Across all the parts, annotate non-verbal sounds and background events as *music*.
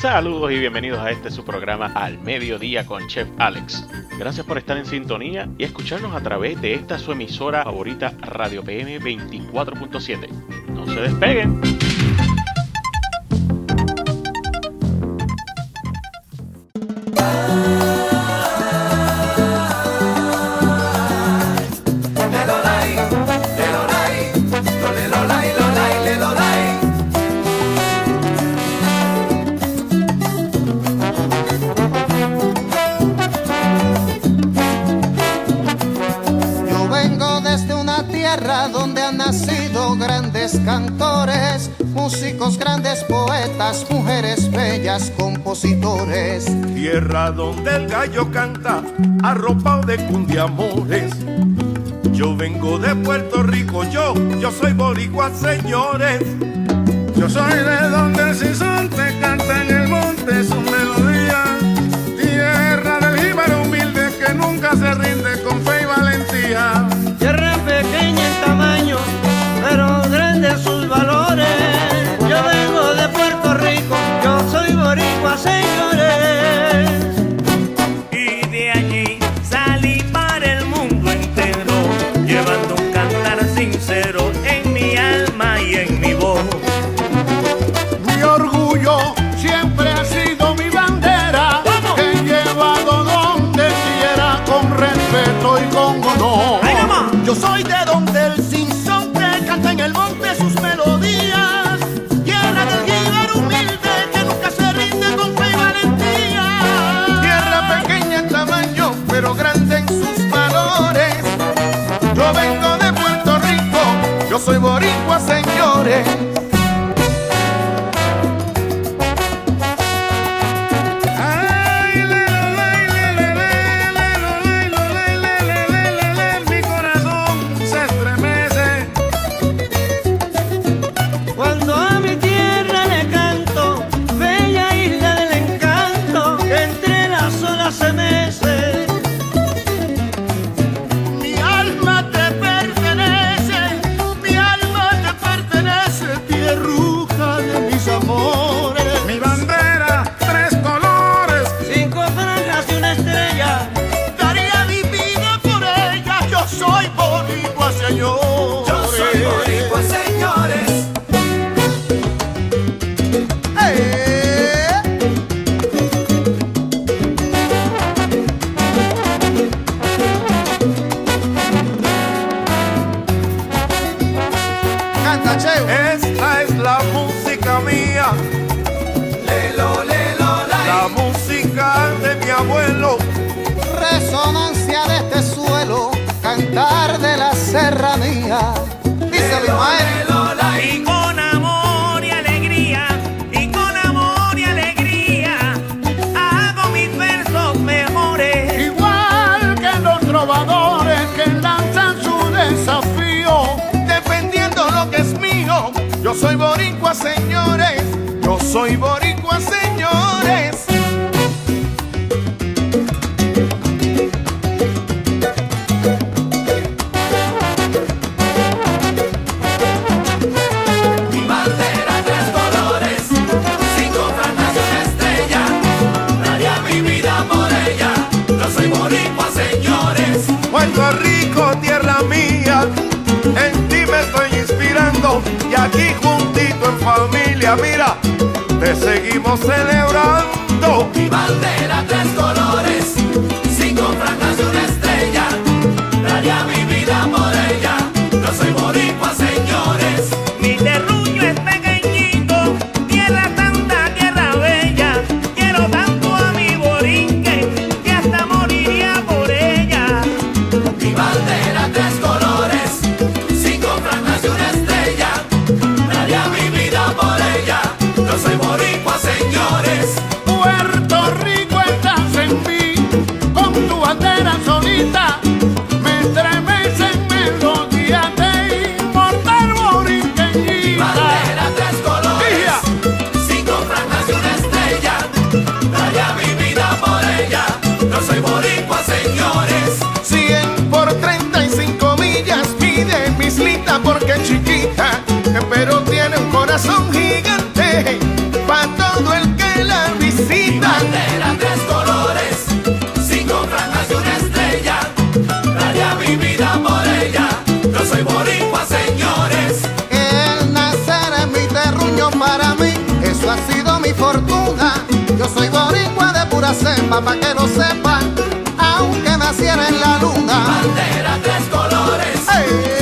Saludos y bienvenidos a este su programa Al Mediodía con Chef Alex. Gracias por estar en sintonía y escucharnos a través de esta su emisora favorita Radio PM 24.7. No se despeguen. donde el gallo canta, arropado de cundiamores. Yo vengo de Puerto Rico, yo, yo soy boricua, señores. Yo soy de donde el sisonte Yo soy de donde el Simpson te canta en el monte sus melodías. Tierra del guíbar humilde que nunca se rinde con fe y valentía. Tierra pequeña en tamaño, pero grande en sus valores. Yo vengo de Puerto Rico, yo soy boricua, señores. Y con amor y alegría, y con amor y alegría, hago mis versos mejores. Igual que los trovadores que lanzan su desafío, defendiendo lo que es mío. Yo soy boricua, señores, yo soy boricua. familia, mira, te seguimos celebrando. Mi bandera, tres colores. Sepa, pa' que lo sepa, aunque naciera en la luna. Bandera tres colores, si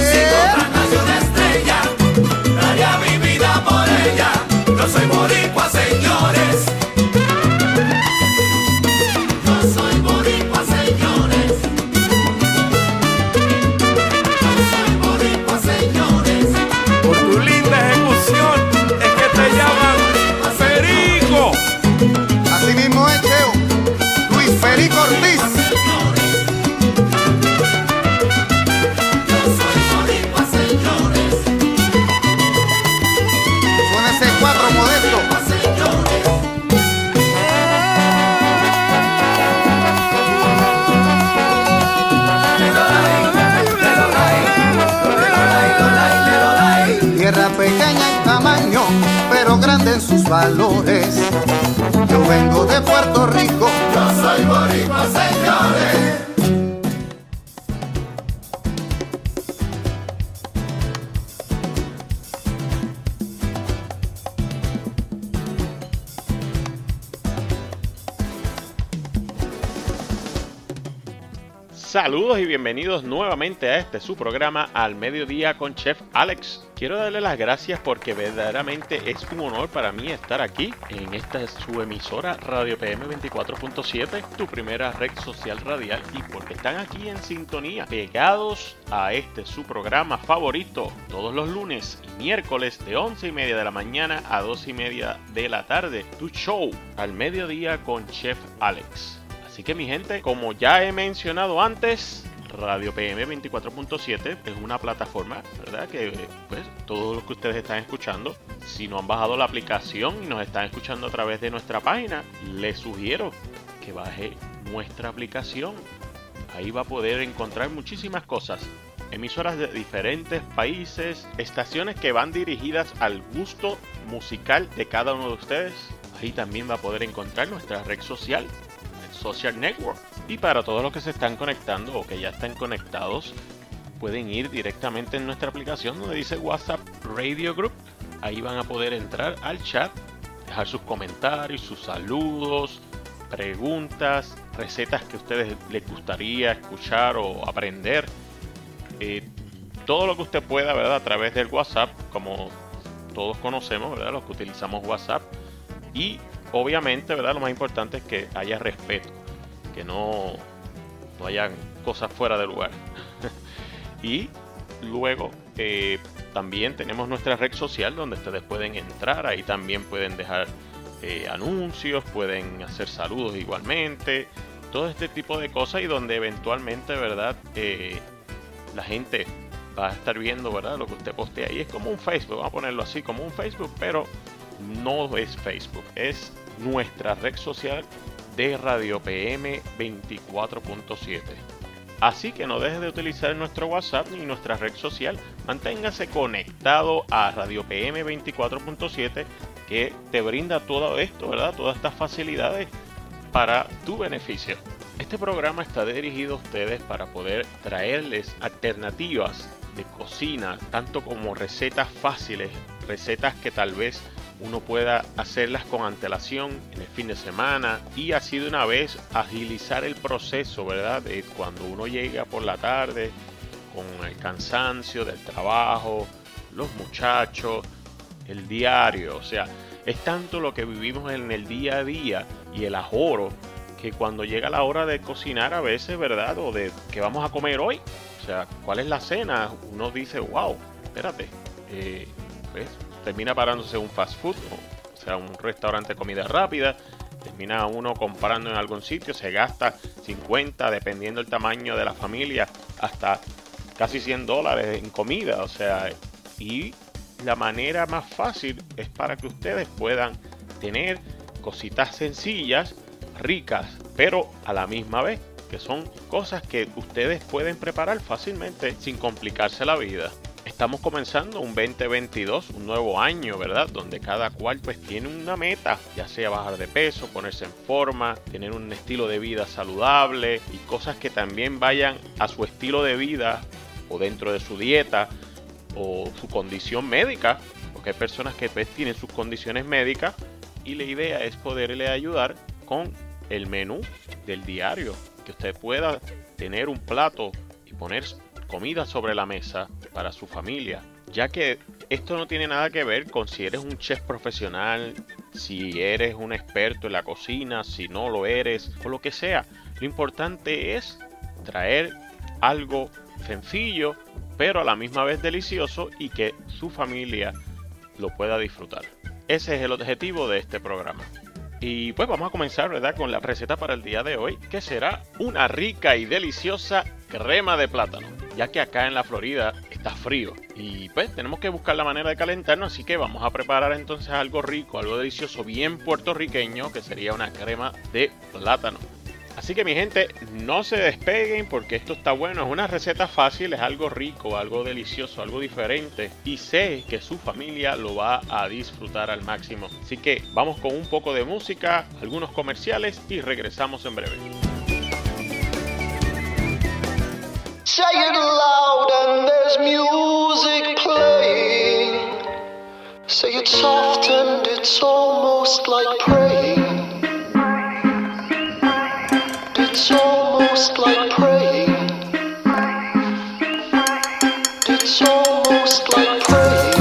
en Saludos y bienvenidos nuevamente a este su programa Al Mediodía con Chef Alex. Quiero darle las gracias porque verdaderamente es un honor para mí estar aquí en esta su emisora Radio PM 24.7, tu primera red social radial y porque están aquí en sintonía, pegados a este su programa favorito todos los lunes y miércoles de 11 y media de la mañana a 2 y media de la tarde, tu show Al Mediodía con Chef Alex. Así que mi gente, como ya he mencionado antes, Radio PM 24.7 es una plataforma, ¿verdad? Que pues todo lo que ustedes están escuchando, si no han bajado la aplicación y nos están escuchando a través de nuestra página, les sugiero que baje nuestra aplicación. Ahí va a poder encontrar muchísimas cosas. Emisoras de diferentes países, estaciones que van dirigidas al gusto musical de cada uno de ustedes. Ahí también va a poder encontrar nuestra red social, Social Network. Y para todos los que se están conectando o que ya están conectados, pueden ir directamente en nuestra aplicación donde dice WhatsApp Radio Group. Ahí van a poder entrar al chat, dejar sus comentarios, sus saludos, preguntas, recetas que a ustedes les gustaría escuchar o aprender. Eh, todo lo que usted pueda, ¿verdad? A través del WhatsApp, como todos conocemos, ¿verdad? Los que utilizamos WhatsApp. Y obviamente, ¿verdad? Lo más importante es que haya respeto, que no, no hayan cosas fuera de lugar. *laughs* y luego eh, también tenemos nuestra red social donde ustedes pueden entrar, ahí también pueden dejar eh, anuncios, pueden hacer saludos igualmente, todo este tipo de cosas y donde eventualmente, ¿verdad? Eh, la gente va a estar viendo, ¿verdad? Lo que usted postea ahí es como un Facebook, vamos a ponerlo así, como un Facebook, pero no es Facebook, es nuestra red social de Radio PM 24.7. Así que no deje de utilizar nuestro WhatsApp ni nuestra red social. Manténgase conectado a Radio PM 24.7 que te brinda todo esto, ¿verdad? Todas estas facilidades para tu beneficio. Este programa está dirigido a ustedes para poder traerles alternativas de cocina, tanto como recetas fáciles, recetas que tal vez uno pueda hacerlas con antelación en el fin de semana y así de una vez agilizar el proceso, ¿verdad? De cuando uno llega por la tarde con el cansancio del trabajo, los muchachos, el diario, o sea, es tanto lo que vivimos en el día a día y el ajoro que cuando llega la hora de cocinar a veces, ¿verdad? O de que vamos a comer hoy, o sea, ¿cuál es la cena? Uno dice, wow, espérate, eh, ¿ves? Termina parándose un fast food, o sea, un restaurante de comida rápida, termina uno comprando en algún sitio, se gasta 50, dependiendo del tamaño de la familia, hasta casi 100 dólares en comida, o sea, y la manera más fácil es para que ustedes puedan tener cositas sencillas, ricas, pero a la misma vez, que son cosas que ustedes pueden preparar fácilmente sin complicarse la vida estamos comenzando un 2022, un nuevo año, ¿verdad? Donde cada cual pues tiene una meta, ya sea bajar de peso, ponerse en forma, tener un estilo de vida saludable y cosas que también vayan a su estilo de vida o dentro de su dieta o su condición médica, porque hay personas que pues tienen sus condiciones médicas y la idea es poderle ayudar con el menú del diario, que usted pueda tener un plato y poner comida sobre la mesa para su familia, ya que esto no tiene nada que ver con si eres un chef profesional, si eres un experto en la cocina, si no lo eres, o lo que sea. Lo importante es traer algo sencillo, pero a la misma vez delicioso y que su familia lo pueda disfrutar. Ese es el objetivo de este programa. Y pues vamos a comenzar, ¿verdad? Con la receta para el día de hoy, que será una rica y deliciosa crema de plátano, ya que acá en la Florida está frío y pues tenemos que buscar la manera de calentarnos, así que vamos a preparar entonces algo rico, algo delicioso, bien puertorriqueño, que sería una crema de plátano. Así que mi gente, no se despeguen porque esto está bueno. Es una receta fácil, es algo rico, algo delicioso, algo diferente. Y sé que su familia lo va a disfrutar al máximo. Así que vamos con un poco de música, algunos comerciales y regresamos en breve. Say it loud and there's music playing. Say it soft and it's almost like praying. It's almost like praying. It's almost like praying.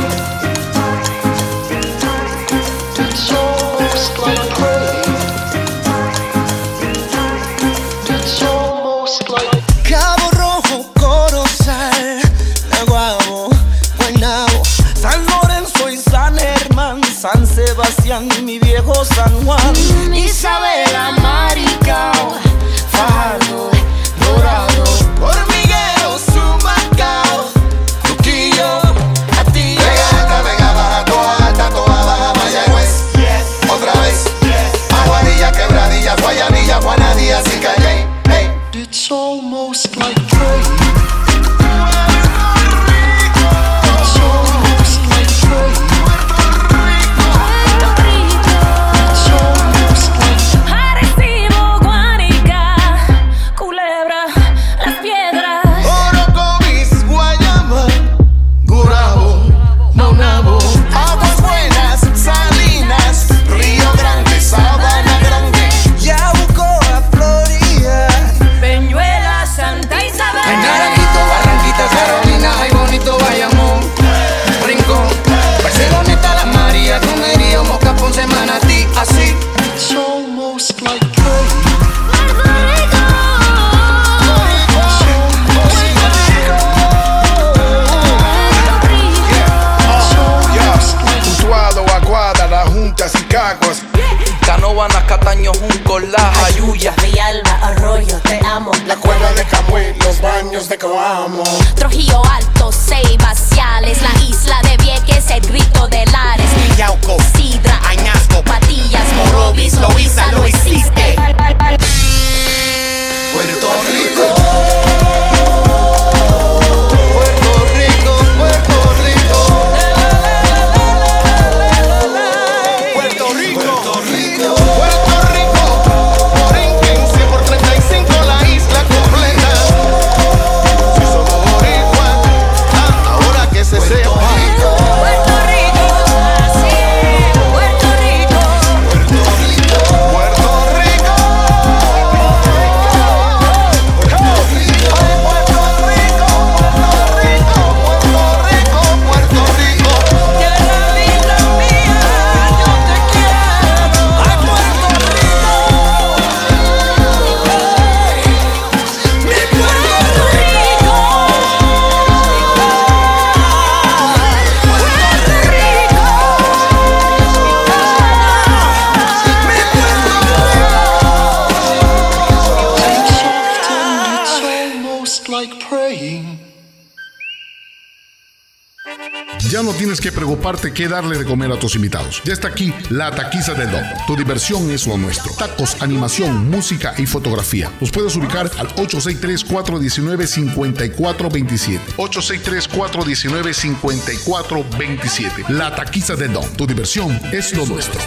Que preocuparte qué darle de comer a tus invitados. Ya está aquí la taquiza del Don. Tu diversión es lo nuestro. Tacos, animación, música y fotografía. Los puedes ubicar al 863-419-5427. 863-419-5427. La taquiza del Don. Tu diversión es lo nuestro.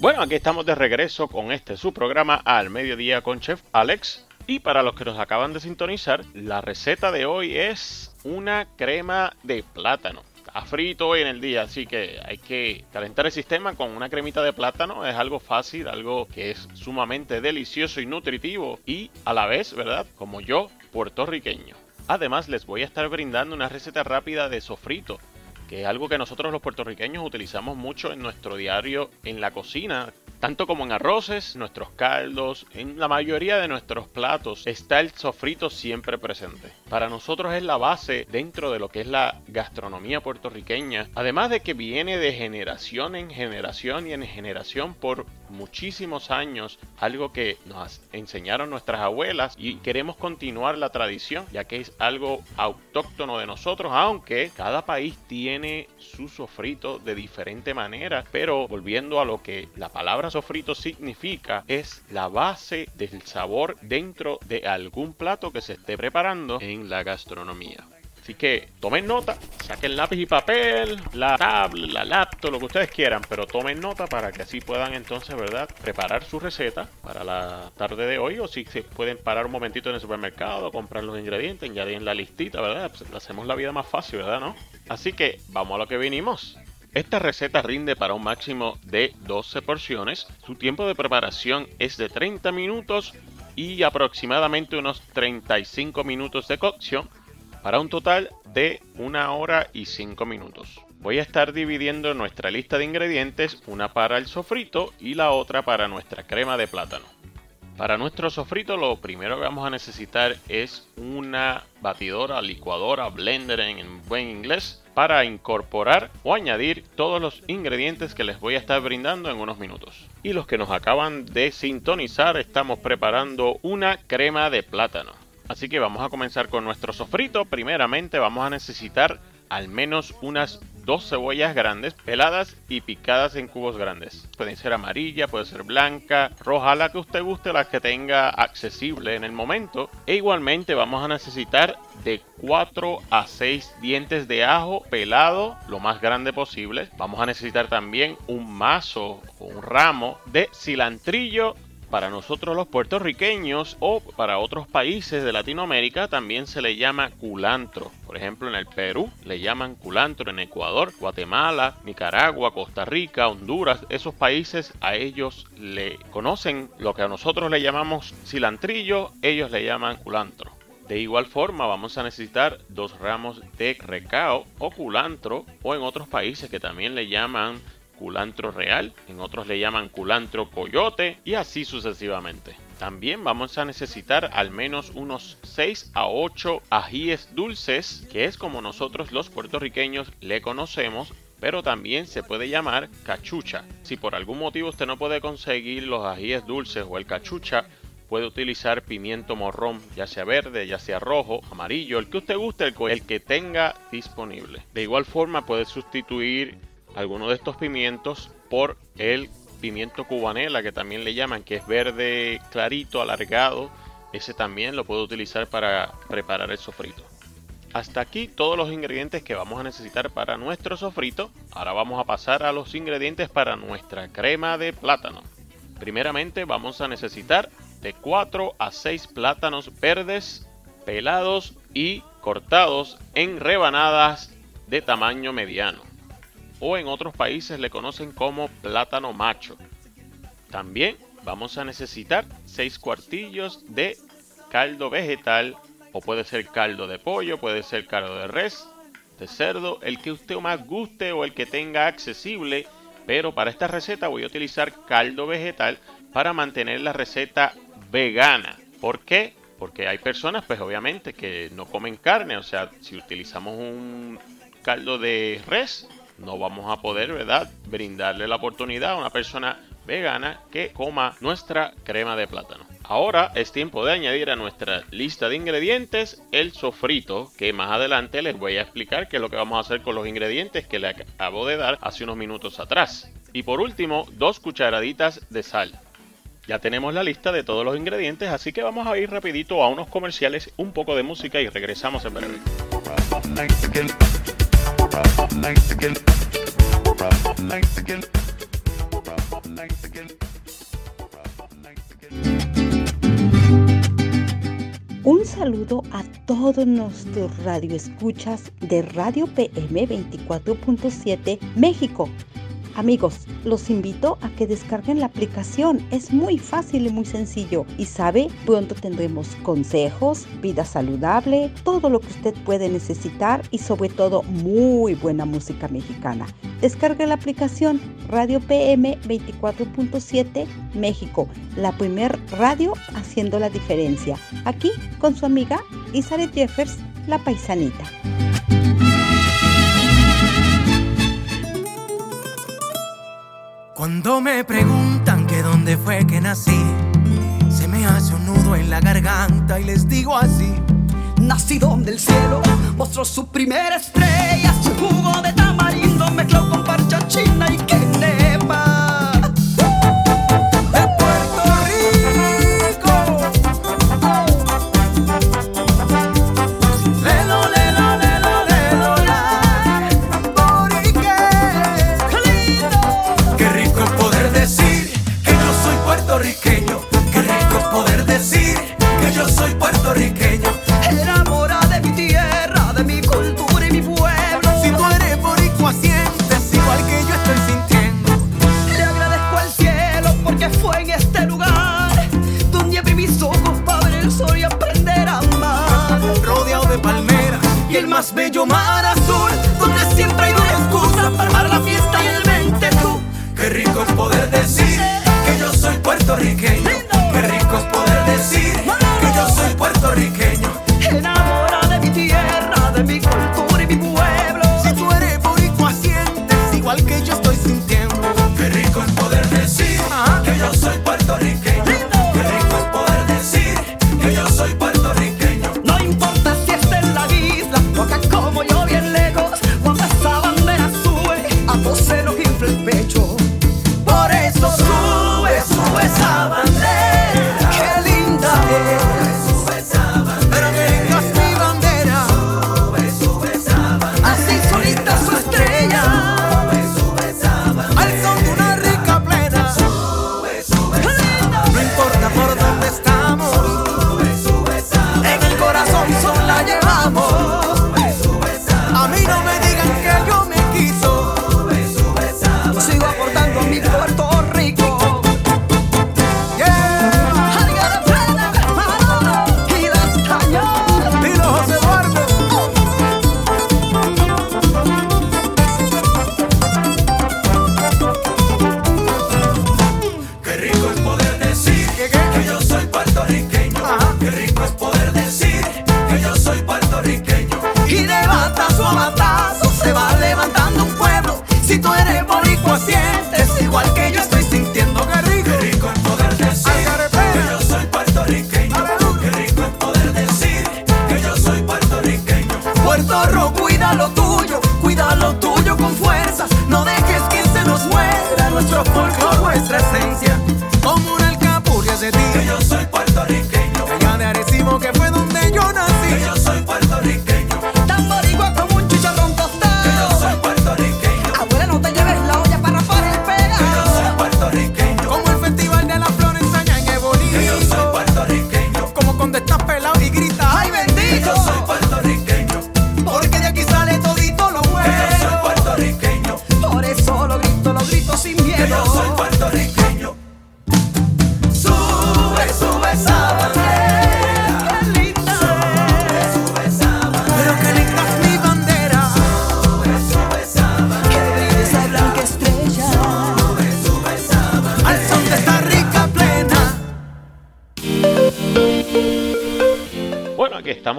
Bueno, aquí estamos de regreso con este su programa al mediodía con Chef Alex. Y para los que nos acaban de sintonizar, la receta de hoy es una crema de plátano. está frito hoy en el día, así que hay que calentar el sistema con una cremita de plátano. Es algo fácil, algo que es sumamente delicioso y nutritivo y a la vez, ¿verdad? Como yo, puertorriqueño. Además, les voy a estar brindando una receta rápida de sofrito, que es algo que nosotros los puertorriqueños utilizamos mucho en nuestro diario en la cocina, tanto como en arroces, nuestros caldos, en la mayoría de nuestros platos está el sofrito siempre presente. Para nosotros es la base dentro de lo que es la gastronomía puertorriqueña, además de que viene de generación en generación y en generación por muchísimos años, algo que nos enseñaron nuestras abuelas y queremos continuar la tradición, ya que es algo autóctono de nosotros, aunque cada país tiene su sofrito de diferente manera, pero volviendo a lo que la palabra sofrito significa, es la base del sabor dentro de algún plato que se esté preparando en la gastronomía. Así que tomen nota, saquen lápiz y papel, la tablet, la laptop, lo que ustedes quieran, pero tomen nota para que así puedan entonces, ¿verdad? Preparar su receta para la tarde de hoy o si se pueden parar un momentito en el supermercado, comprar los ingredientes, añadir la listita, ¿verdad? Pues hacemos la vida más fácil, ¿verdad? ¿No? Así que vamos a lo que vinimos. Esta receta rinde para un máximo de 12 porciones. Su tiempo de preparación es de 30 minutos y aproximadamente unos 35 minutos de cocción para un total de una hora y 5 minutos. Voy a estar dividiendo nuestra lista de ingredientes, una para el sofrito y la otra para nuestra crema de plátano. Para nuestro sofrito lo primero que vamos a necesitar es una batidora, licuadora, blender en buen inglés para incorporar o añadir todos los ingredientes que les voy a estar brindando en unos minutos. Y los que nos acaban de sintonizar estamos preparando una crema de plátano. Así que vamos a comenzar con nuestro sofrito. Primeramente vamos a necesitar al menos unas dos cebollas grandes, peladas y picadas en cubos grandes. Pueden ser amarilla, puede ser blanca, roja, la que usted guste, la que tenga accesible en el momento. E igualmente vamos a necesitar de 4 a 6 dientes de ajo pelado lo más grande posible. Vamos a necesitar también un mazo o un ramo de cilantrillo para nosotros los puertorriqueños o para otros países de Latinoamérica también se le llama culantro. Por ejemplo, en el Perú le llaman culantro, en Ecuador, Guatemala, Nicaragua, Costa Rica, Honduras, esos países a ellos le conocen lo que a nosotros le llamamos cilantrillo, ellos le llaman culantro. De igual forma vamos a necesitar dos ramos de recao o culantro o en otros países que también le llaman culantro real, en otros le llaman culantro coyote y así sucesivamente. También vamos a necesitar al menos unos 6 a 8 ajíes dulces, que es como nosotros los puertorriqueños le conocemos, pero también se puede llamar cachucha. Si por algún motivo usted no puede conseguir los ajíes dulces o el cachucha, puede utilizar pimiento morrón, ya sea verde, ya sea rojo, amarillo, el que usted guste, el, el que tenga disponible. De igual forma puede sustituir alguno de estos pimientos por el pimiento cubanela que también le llaman que es verde clarito alargado. Ese también lo puedo utilizar para preparar el sofrito. Hasta aquí todos los ingredientes que vamos a necesitar para nuestro sofrito. Ahora vamos a pasar a los ingredientes para nuestra crema de plátano. Primeramente vamos a necesitar de 4 a 6 plátanos verdes pelados y cortados en rebanadas de tamaño mediano o en otros países le conocen como plátano macho. También vamos a necesitar 6 cuartillos de caldo vegetal o puede ser caldo de pollo, puede ser caldo de res, de cerdo, el que usted más guste o el que tenga accesible, pero para esta receta voy a utilizar caldo vegetal para mantener la receta vegana. ¿Por qué? Porque hay personas, pues obviamente, que no comen carne, o sea, si utilizamos un caldo de res, no vamos a poder, ¿verdad?, brindarle la oportunidad a una persona vegana que coma nuestra crema de plátano. Ahora es tiempo de añadir a nuestra lista de ingredientes el sofrito, que más adelante les voy a explicar qué es lo que vamos a hacer con los ingredientes que le acabo de dar hace unos minutos atrás. Y por último, dos cucharaditas de sal. Ya tenemos la lista de todos los ingredientes, así que vamos a ir rapidito a unos comerciales, un poco de música y regresamos en breve. Un saludo a todos nuestros radioescuchas de Radio PM 24.7 México. Amigos, los invito a que descarguen la aplicación. Es muy fácil y muy sencillo. Y sabe, pronto tendremos consejos, vida saludable, todo lo que usted puede necesitar y sobre todo muy buena música mexicana. Descargue la aplicación Radio PM 24.7 México, la primer radio haciendo la diferencia. Aquí con su amiga Isabel Jeffers, la paisanita. Cuando me preguntan que dónde fue que nací, se me hace un nudo en la garganta y les digo así. Nací donde el cielo mostró su primera estrella, su jugo de tamarindo mezcló con parcha china y quené.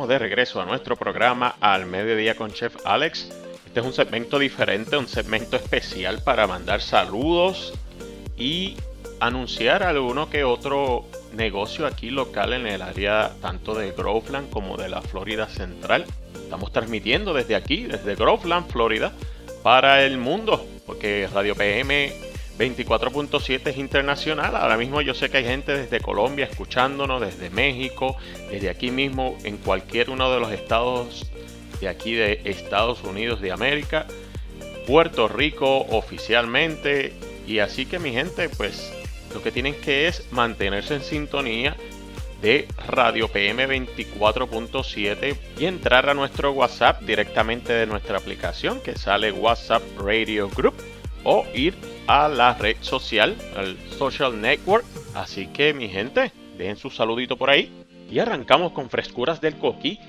de regreso a nuestro programa al mediodía con Chef Alex. Este es un segmento diferente, un segmento especial para mandar saludos y anunciar alguno que otro negocio aquí local en el área tanto de Groveland como de la Florida Central. Estamos transmitiendo desde aquí, desde Groveland, Florida, para el mundo, porque Radio PM 24.7 es internacional. Ahora mismo yo sé que hay gente desde Colombia escuchándonos, desde México, desde aquí mismo, en cualquier uno de los estados de aquí de Estados Unidos de América, Puerto Rico oficialmente. Y así que mi gente, pues lo que tienen que es mantenerse en sintonía de Radio PM 24.7 y entrar a nuestro WhatsApp directamente de nuestra aplicación que sale WhatsApp Radio Group o ir a la red social, al social network. Así que mi gente, dejen su saludito por ahí y arrancamos con frescuras del coquí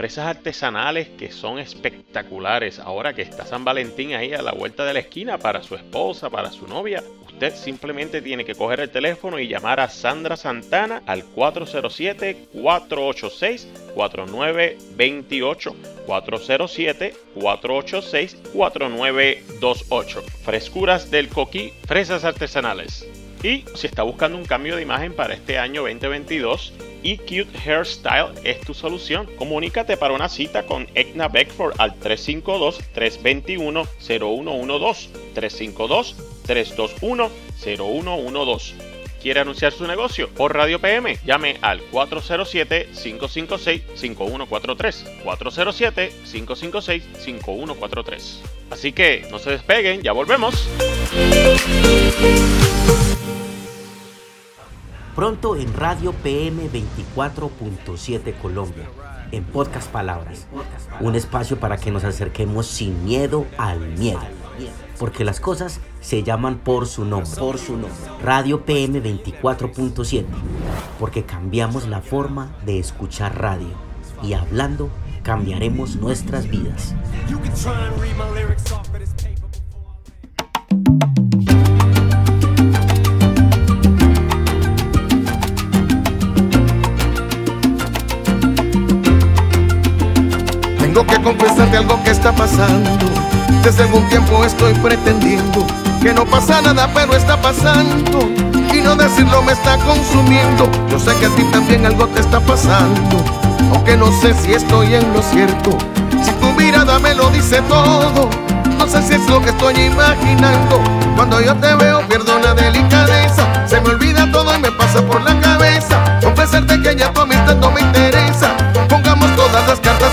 fresas artesanales que son espectaculares. Ahora que está San Valentín ahí a la vuelta de la esquina para su esposa, para su novia, usted simplemente tiene que coger el teléfono y llamar a Sandra Santana al 407-486-4928. 407-486-4928. Frescuras del coquí, fresas artesanales. Y si está buscando un cambio de imagen para este año 2022, eCute Hairstyle es tu solución. Comunícate para una cita con Ekna Beckford al 352-321-0112. 352-321-0112. ¿Quiere anunciar su negocio por Radio PM? Llame al 407-556-5143. 407-556-5143. Así que no se despeguen, ya volvemos. Pronto en Radio PM 24.7 Colombia, en Podcast Palabras, un espacio para que nos acerquemos sin miedo al miedo, porque las cosas se llaman por su nombre, por su nombre. Radio PM 24.7, porque cambiamos la forma de escuchar radio y hablando cambiaremos nuestras vidas. Confesarte algo que está pasando. Desde algún tiempo estoy pretendiendo que no pasa nada, pero está pasando. Y no decirlo me está consumiendo. Yo sé que a ti también algo te está pasando. Aunque no sé si estoy en lo cierto. Si tu mirada me lo dice todo. No sé si es lo que estoy imaginando. Cuando yo te veo pierdo la delicadeza. Se me olvida todo y me pasa por la cabeza. Confesarte que ya tu amistad no me interesa.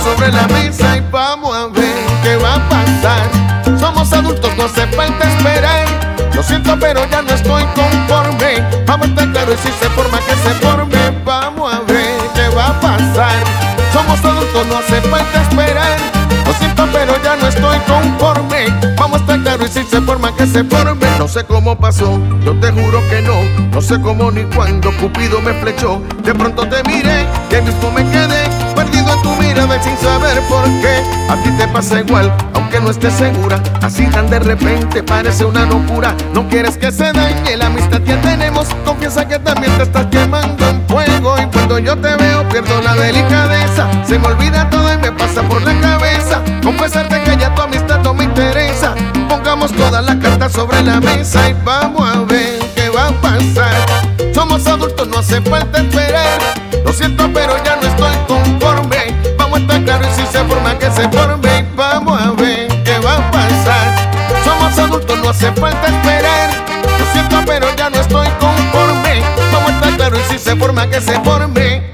Sobre la mesa y vamos a ver qué va a pasar. Somos adultos, no hace falta esperar. Lo siento, pero ya no estoy conforme. Vamos a estar claro y si se forma que se forme. Vamos a ver qué va a pasar. Somos adultos, no hace falta esperar. Lo siento, pero ya no estoy conforme. Vamos a estar claro y si se forma que se forme. No sé cómo pasó, yo te juro que no. No sé cómo ni cuándo Cupido me flechó. De pronto te miré ahí mismo me quedé perdido en tu mirada sin saber por qué. A ti te pasa igual, aunque no estés segura. Así tan de repente parece una locura. No quieres que se dañe la amistad que tenemos. Confiesa que también te estás quemando en fuego. Y cuando yo te veo pierdo la delicadeza. Se me olvida todo y me pasa por la cabeza. Confesarte que ya tu amistad no me interesa. Pongamos todas las cartas sobre la mesa y vamos a ver qué va a pasar. Somos adultos, no hace falta esperar. Lo siento, pero ya no estoy conforme. Se forme. Y vamos a ver qué va a pasar. Somos adultos, no hace falta esperar. Lo siento, pero ya no estoy conforme. Vamos a estar claros y si se forma que se forme.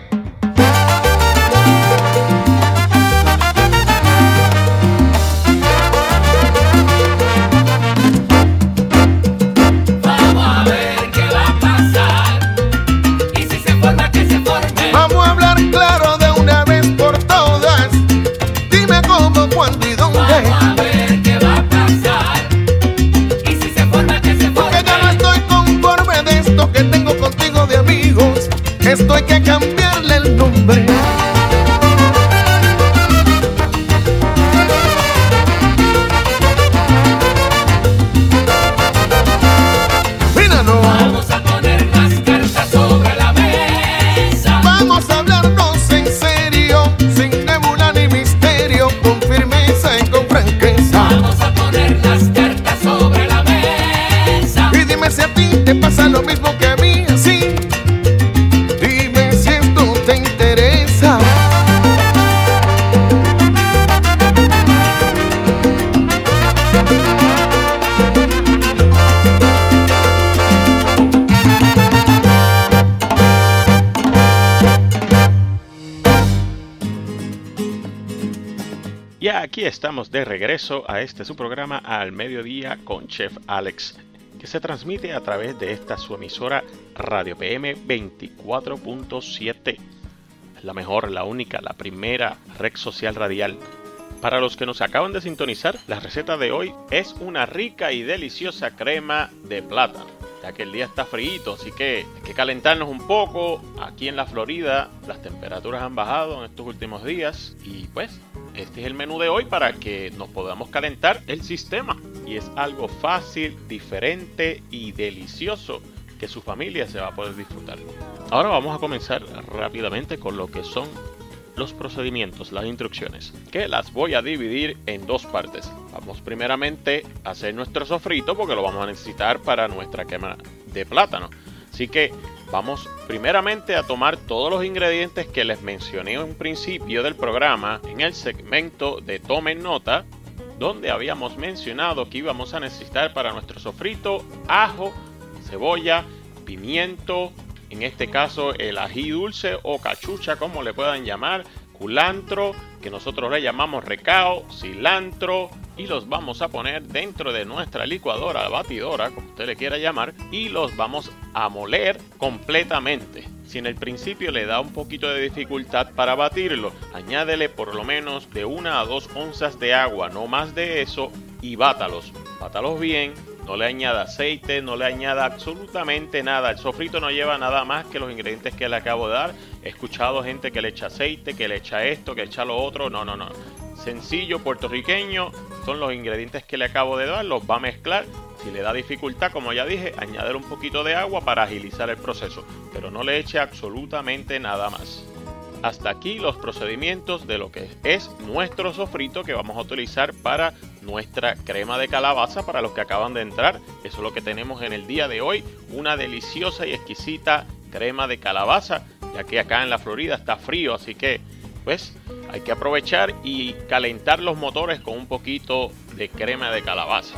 Regreso a este su programa al mediodía con Chef Alex. que se transmite a través de esta su emisora Radio PM 24.7. Es la mejor, la única, la primera red social radial. Para los que nos acaban de sintonizar, la receta de hoy es una rica y deliciosa crema de plátano. Ya que el día está frío, así que hay que calentarnos un poco. Aquí en la Florida las temperaturas han bajado en estos últimos días y pues este es el menú de hoy para que nos podamos calentar el sistema. Y es algo fácil, diferente y delicioso que su familia se va a poder disfrutar. Ahora vamos a comenzar rápidamente con lo que son los procedimientos, las instrucciones, que las voy a dividir en dos partes. Vamos primeramente a hacer nuestro sofrito porque lo vamos a necesitar para nuestra quema de plátano. Así que vamos primeramente a tomar todos los ingredientes que les mencioné en principio del programa en el segmento de tomen nota, donde habíamos mencionado que íbamos a necesitar para nuestro sofrito ajo, cebolla, pimiento, en este caso el ají dulce o cachucha como le puedan llamar, culantro, que nosotros le llamamos recao, cilantro, y los vamos a poner dentro de nuestra licuadora, batidora, como usted le quiera llamar, y los vamos a moler completamente. Si en el principio le da un poquito de dificultad para batirlo, añádele por lo menos de una a dos onzas de agua, no más de eso, y bátalos. Bátalos bien, no le añada aceite, no le añada absolutamente nada. El sofrito no lleva nada más que los ingredientes que le acabo de dar. He escuchado gente que le echa aceite, que le echa esto, que le echa lo otro. No, no, no. Sencillo, puertorriqueño. Son los ingredientes que le acabo de dar. Los va a mezclar. Si le da dificultad, como ya dije, añadir un poquito de agua para agilizar el proceso. Pero no le eche absolutamente nada más. Hasta aquí los procedimientos de lo que es nuestro sofrito que vamos a utilizar para nuestra crema de calabaza para los que acaban de entrar. Eso es lo que tenemos en el día de hoy, una deliciosa y exquisita crema de calabaza, ya que acá en la Florida está frío, así que pues hay que aprovechar y calentar los motores con un poquito de crema de calabaza.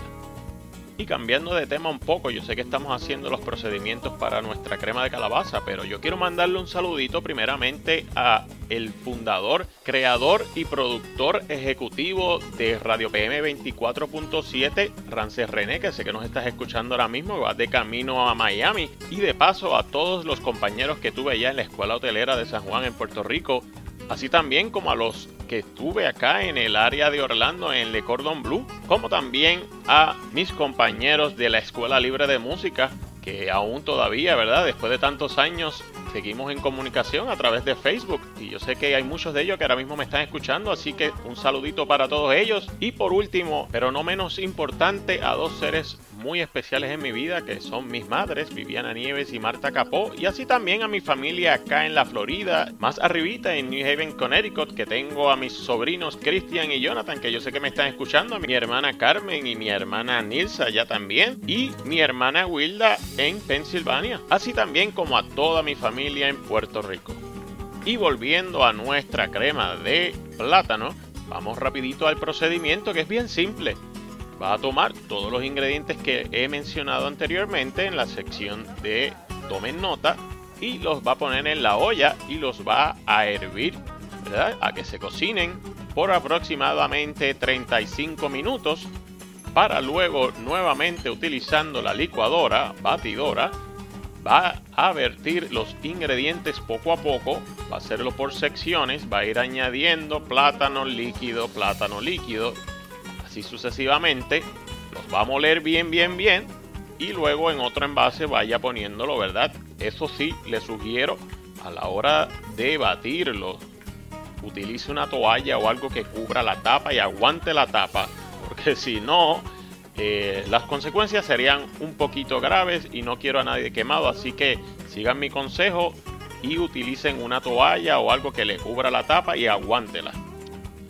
Y cambiando de tema un poco, yo sé que estamos haciendo los procedimientos para nuestra crema de calabaza, pero yo quiero mandarle un saludito primeramente a el fundador, creador y productor ejecutivo de Radio PM 24.7, Rances René, que sé que nos estás escuchando ahora mismo, va de camino a Miami. Y de paso a todos los compañeros que tuve ya en la Escuela Hotelera de San Juan en Puerto Rico, así también como a los que estuve acá en el área de Orlando en Le Cordon Bleu, como también a mis compañeros de la Escuela Libre de Música, que aún todavía, ¿verdad? Después de tantos años seguimos en comunicación a través de Facebook y yo sé que hay muchos de ellos que ahora mismo me están escuchando, así que un saludito para todos ellos y por último, pero no menos importante, a dos seres muy especiales en mi vida que son mis madres, Viviana Nieves y Marta Capó, y así también a mi familia acá en la Florida, más arribita en New Haven, Connecticut, que tengo a mis sobrinos Christian y Jonathan, que yo sé que me están escuchando, a mi hermana Carmen y mi hermana Nilsa ya también, y mi hermana Wilda en Pensilvania, así también como a toda mi familia en Puerto Rico. Y volviendo a nuestra crema de plátano, vamos rapidito al procedimiento que es bien simple va a tomar todos los ingredientes que he mencionado anteriormente en la sección de tomen nota y los va a poner en la olla y los va a hervir, ¿verdad? A que se cocinen por aproximadamente 35 minutos para luego nuevamente utilizando la licuadora, batidora, va a vertir los ingredientes poco a poco, va a hacerlo por secciones, va a ir añadiendo plátano líquido, plátano líquido, así sucesivamente, los va a moler bien, bien, bien y luego en otro envase vaya poniéndolo, ¿verdad? Eso sí, le sugiero a la hora de batirlo, utilice una toalla o algo que cubra la tapa y aguante la tapa, porque *laughs* si no, eh, las consecuencias serían un poquito graves y no quiero a nadie quemado, así que sigan mi consejo y utilicen una toalla o algo que le cubra la tapa y aguántela.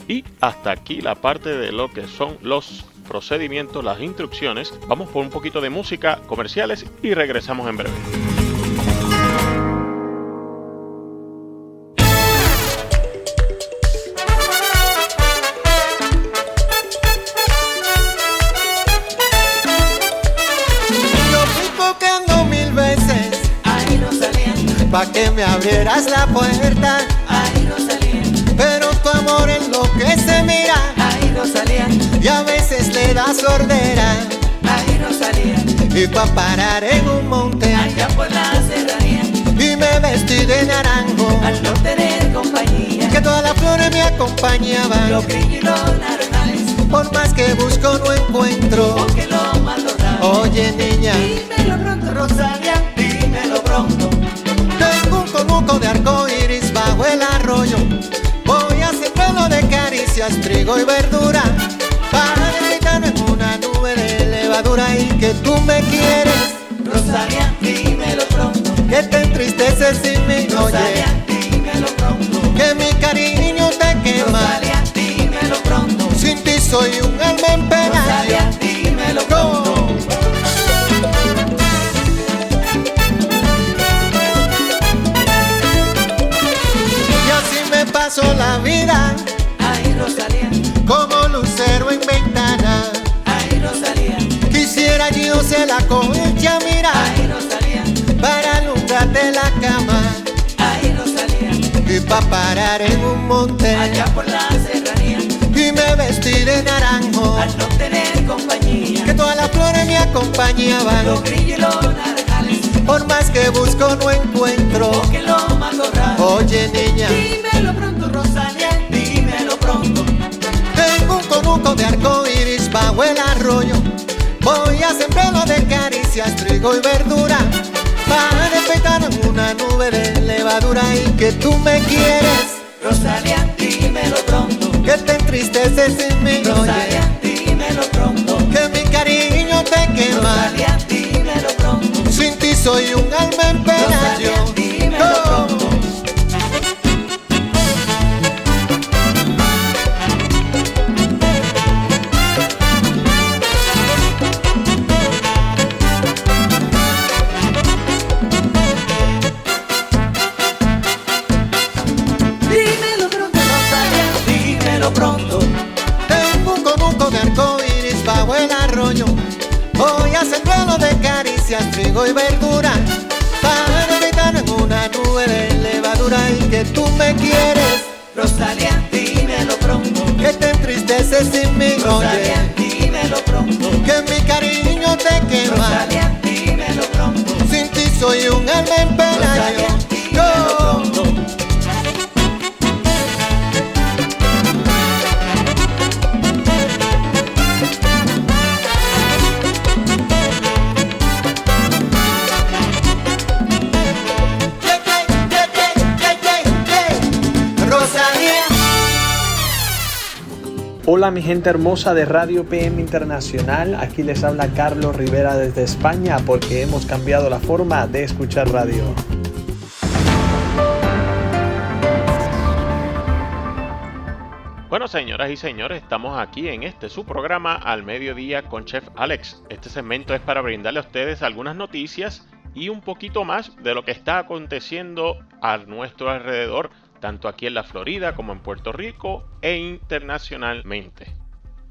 Y hasta aquí la parte de lo que son los procedimientos, las instrucciones. Vamos por un poquito de música, comerciales y regresamos en breve. Pa' que me abrieras la puerta. Que se mira. Ahí no salían. Y a veces le da sordera. Ahí no salían. y pa' parar en un monte. Allá por la serranía. Y me vestí de naranjo. Al no tener compañía. Que todas las flores me acompañaban. Los grillos y los naranjales por más que busco no encuentro. Porque lo malorrado oye niña. Dímelo pronto Rosalia dímelo pronto. Tengo un conuco de arco iris bajo el arroyo de caricias trigo y verdura. Para deleitarme en una nube de levadura y que tú me quieres. Rosalia dímelo pronto. Que te entristeces sin mí Rosalia oye dímelo pronto. Que mi cariño te quema. Rosalia dímelo pronto. Sin ti soy un alma en pena Rosalia dímelo pronto. La vida ay Rosalia como lucero en ventana. Ay Rosalia quisiera yo ser la concha mira ay Rosalia para alumbrarte la cama. Ay Rosalia y pa' parar en un monte. Allá por la serranía. Y me vestí de naranjo. Al no tener compañía. Que todas las flores me acompañaban. Los grillos y los naranjales. Por más que busco no encuentro. Porque lo malorrado oye niña. Dímelo pronto de arco iris bajo el arroyo. Voy a sembrarlo de caricias trigo y verdura para despertar en una nube de levadura y que tú me quieres. Rosalia dímelo pronto. Que te entristeces sin mí Rosalia dímelo pronto gente hermosa de Radio PM Internacional, aquí les habla Carlos Rivera desde España porque hemos cambiado la forma de escuchar radio. Bueno, señoras y señores, estamos aquí en este su programa al mediodía con Chef Alex. Este segmento es para brindarle a ustedes algunas noticias y un poquito más de lo que está aconteciendo a nuestro alrededor, tanto aquí en la Florida como en Puerto Rico e internacionalmente.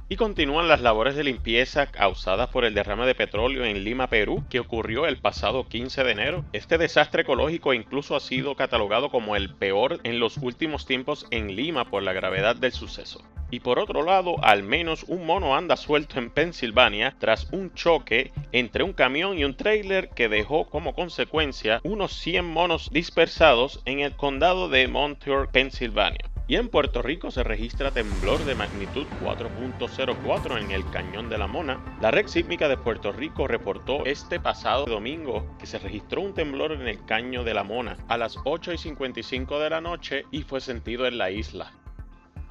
Y continúan las labores de limpieza causadas por el derrame de petróleo en Lima, Perú, que ocurrió el pasado 15 de enero. Este desastre ecológico incluso ha sido catalogado como el peor en los últimos tiempos en Lima por la gravedad del suceso. Y por otro lado, al menos un mono anda suelto en Pensilvania tras un choque entre un camión y un trailer que dejó como consecuencia unos 100 monos dispersados en el condado de Montour, Pensilvania. Y en Puerto Rico se registra temblor de magnitud 4.04 en el Cañón de la Mona. La red sísmica de Puerto Rico reportó este pasado domingo que se registró un temblor en el Caño de la Mona a las 8 y 55 de la noche y fue sentido en la isla.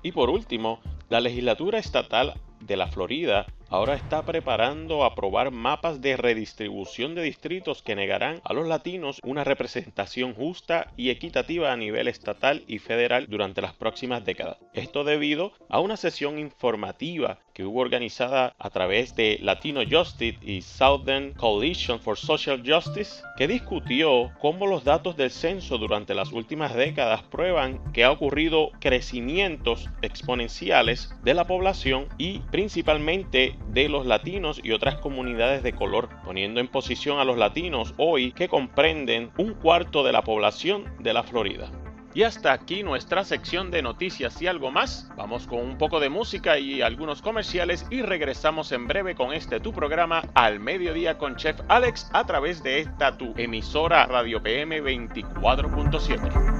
Y por último, la legislatura estatal de la Florida ahora está preparando aprobar mapas de redistribución de distritos que negarán a los latinos una representación justa y equitativa a nivel estatal y federal durante las próximas décadas. Esto debido a una sesión informativa que hubo organizada a través de Latino Justice y Southern Coalition for Social Justice, que discutió cómo los datos del censo durante las últimas décadas prueban que ha ocurrido crecimientos exponenciales de la población y principalmente de los latinos y otras comunidades de color, poniendo en posición a los latinos hoy que comprenden un cuarto de la población de la Florida. Y hasta aquí nuestra sección de noticias y algo más. Vamos con un poco de música y algunos comerciales y regresamos en breve con este tu programa al mediodía con Chef Alex a través de esta tu emisora Radio PM 24.7.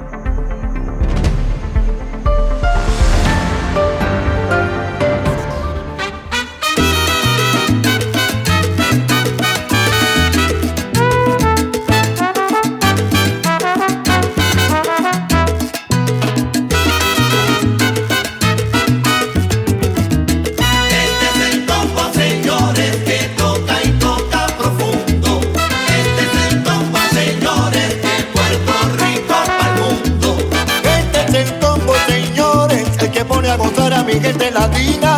la dina.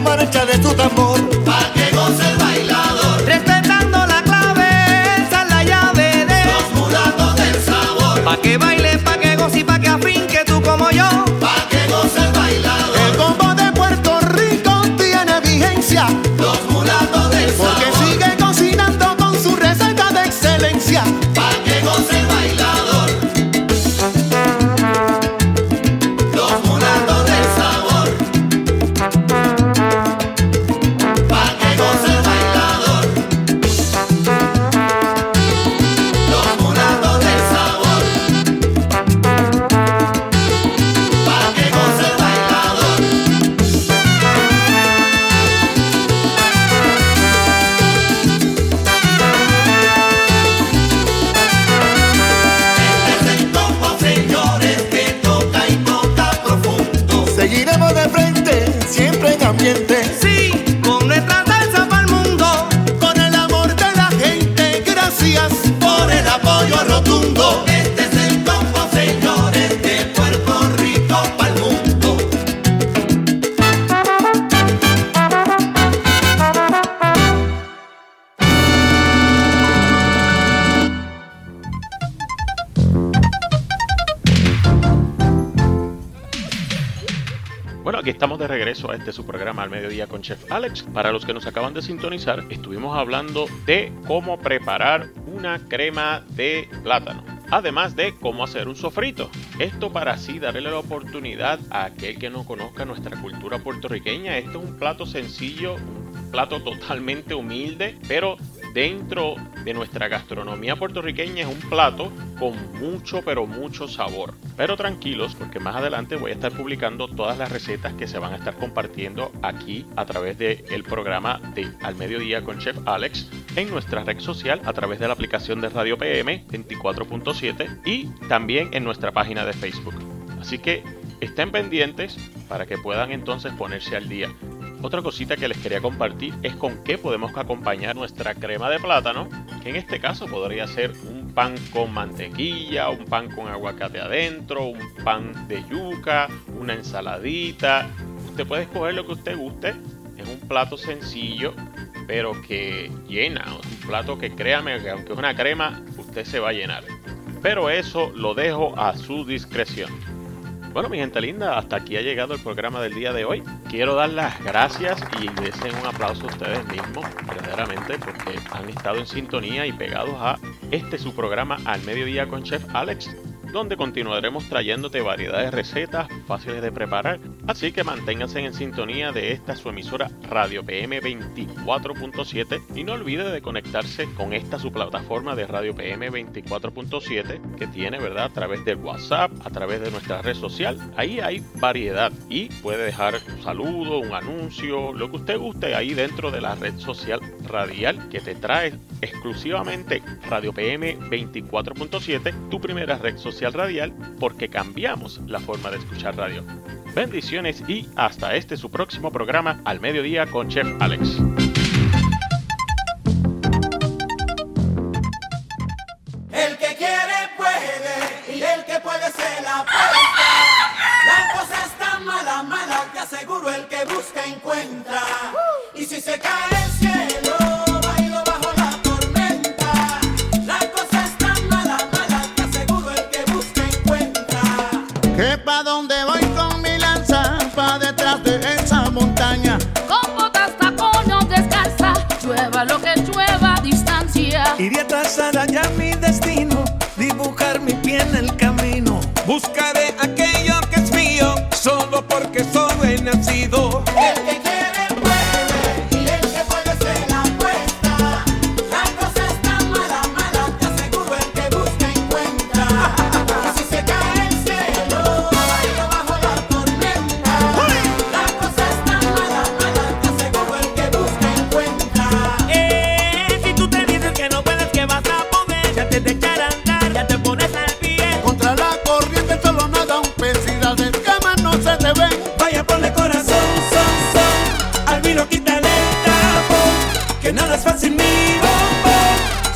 marcha de tu tambor. nuevamente su programa al mediodía con Chef Alex. Para los que nos acaban de sintonizar, estuvimos hablando de cómo preparar una crema de plátano. Además de cómo hacer un sofrito. Esto para así darle la oportunidad a aquel que no conozca nuestra cultura puertorriqueña. Este es un plato sencillo, un plato totalmente humilde, pero dentro de nuestra gastronomía puertorriqueña es un plato con mucho pero mucho sabor. Pero tranquilos porque más adelante voy a estar publicando todas las recetas que se van a estar compartiendo aquí a través del programa de Al Mediodía con Chef Alex en nuestra red social a través de la aplicación de Radio PM 24.7 y también en nuestra página de Facebook. Así que estén pendientes para que puedan entonces ponerse al día. Otra cosita que les quería compartir es con qué podemos acompañar nuestra crema de plátano, que en este caso podría ser un pan con mantequilla, un pan con aguacate adentro, un pan de yuca, una ensaladita. Usted puede escoger lo que usted guste. Es un plato sencillo, pero que llena. Un plato que créame que aunque es una crema, usted se va a llenar. Pero eso lo dejo a su discreción. Bueno, mi gente linda, hasta aquí ha llegado el programa del día de hoy. Quiero dar las gracias y deseen un aplauso a ustedes mismos, verdaderamente, porque han estado en sintonía y pegados a este su programa Al Mediodía con Chef Alex, donde continuaremos trayéndote variedad de recetas fáciles de preparar. Así que manténganse en sintonía de esta su emisora Radio PM 24.7 y no olvide de conectarse con esta su plataforma de Radio PM 24.7 que tiene, ¿verdad? A través del WhatsApp, a través de nuestra red social. Ahí hay variedad y puede dejar un saludo, un anuncio, lo que usted guste ahí dentro de la red social radial que te trae exclusivamente Radio PM 24.7, tu primera red social radial, porque cambiamos la forma de escuchar radio. Bendiciones y hasta este su próximo programa al mediodía con Chef Alex.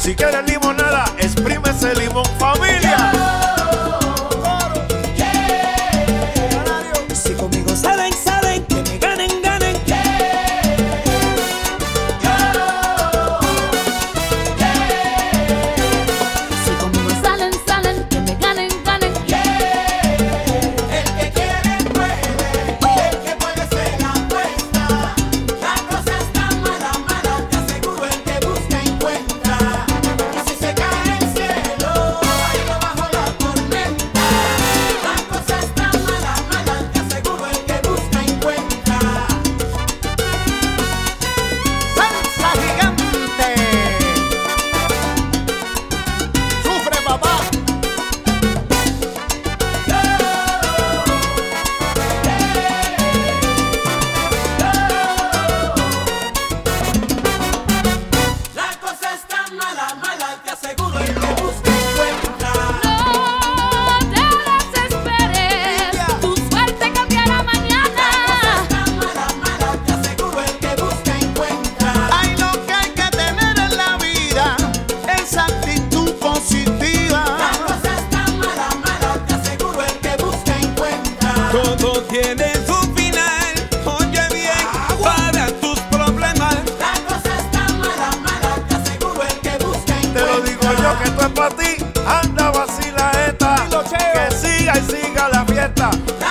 Si quieres limonada, exprime ese limón, libertad.